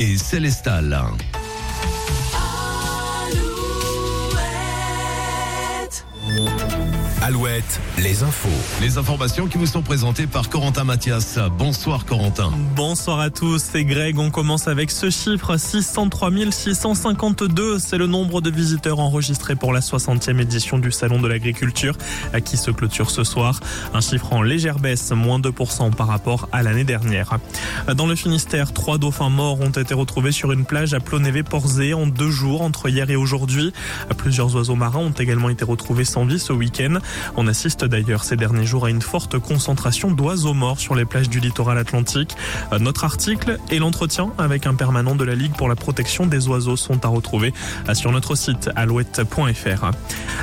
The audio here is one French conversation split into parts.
et Célestal. Alouette, les infos. Les informations qui vous sont présentées par Corentin Mathias. Bonsoir Corentin. Bonsoir à tous, c'est Greg. On commence avec ce chiffre 603 652. C'est le nombre de visiteurs enregistrés pour la 60e édition du Salon de l'Agriculture à qui se clôture ce soir. Un chiffre en légère baisse, moins 2% par rapport à l'année dernière. Dans le Finistère, trois dauphins morts ont été retrouvés sur une plage à Plonévé-Porzé en deux jours entre hier et aujourd'hui. Plusieurs oiseaux marins ont également été retrouvés sans vie ce week-end. On assiste d'ailleurs ces derniers jours à une forte concentration d'oiseaux morts sur les plages du littoral atlantique. Notre article et l'entretien avec un permanent de la Ligue pour la protection des oiseaux sont à retrouver sur notre site alouette.fr.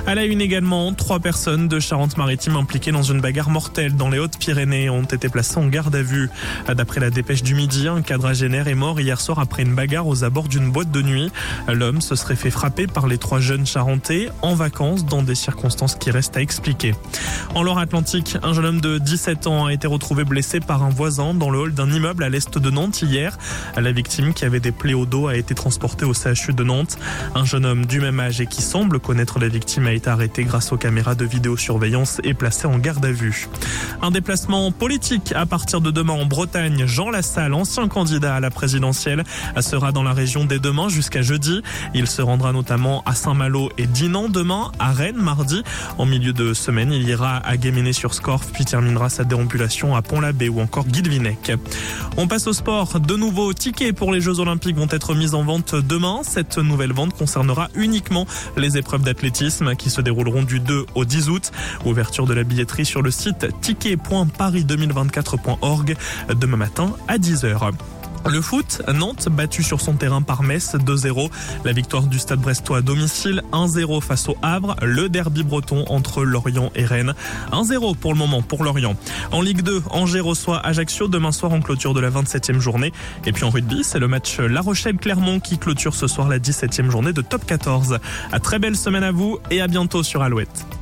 À la une également, trois personnes de Charente-Maritime impliquées dans une bagarre mortelle dans les Hautes-Pyrénées ont été placées en garde à vue. D'après la dépêche du midi, un quadragénaire est mort hier soir après une bagarre aux abords d'une boîte de nuit. L'homme se serait fait frapper par les trois jeunes charentais en vacances dans des circonstances qui restent à expliquer en Loire-Atlantique, un jeune homme de 17 ans a été retrouvé blessé par un voisin dans le hall d'un immeuble à l'est de Nantes hier. La victime, qui avait des plaies au dos, a été transportée au CHU de Nantes. Un jeune homme du même âge et qui semble connaître la victime a été arrêté grâce aux caméras de vidéosurveillance et placé en garde à vue. Un déplacement politique à partir de demain en Bretagne. Jean Lassalle, ancien candidat à la présidentielle, sera dans la région dès demain jusqu'à jeudi. Il se rendra notamment à Saint-Malo et Dinan demain, à Rennes mardi. En milieu semaine, il ira à Guéméné-sur-Scorff, puis terminera sa déambulation à Pont-l'Abbé ou encore Guilvinec. On passe au sport. De nouveaux tickets pour les Jeux Olympiques vont être mis en vente demain. Cette nouvelle vente concernera uniquement les épreuves d'athlétisme qui se dérouleront du 2 au 10 août. Ouverture de la billetterie sur le site ticket.paris2024.org demain matin à 10h. Le foot, Nantes battu sur son terrain par Metz 2-0. La victoire du Stade Brestois à domicile 1-0 face au Havre. Le derby breton entre Lorient et Rennes 1-0 pour le moment pour Lorient. En Ligue 2, Angers reçoit Ajaccio demain soir en clôture de la 27e journée. Et puis en rugby, c'est le match La Rochelle-Clermont qui clôture ce soir la 17e journée de top 14. À très belle semaine à vous et à bientôt sur Alouette.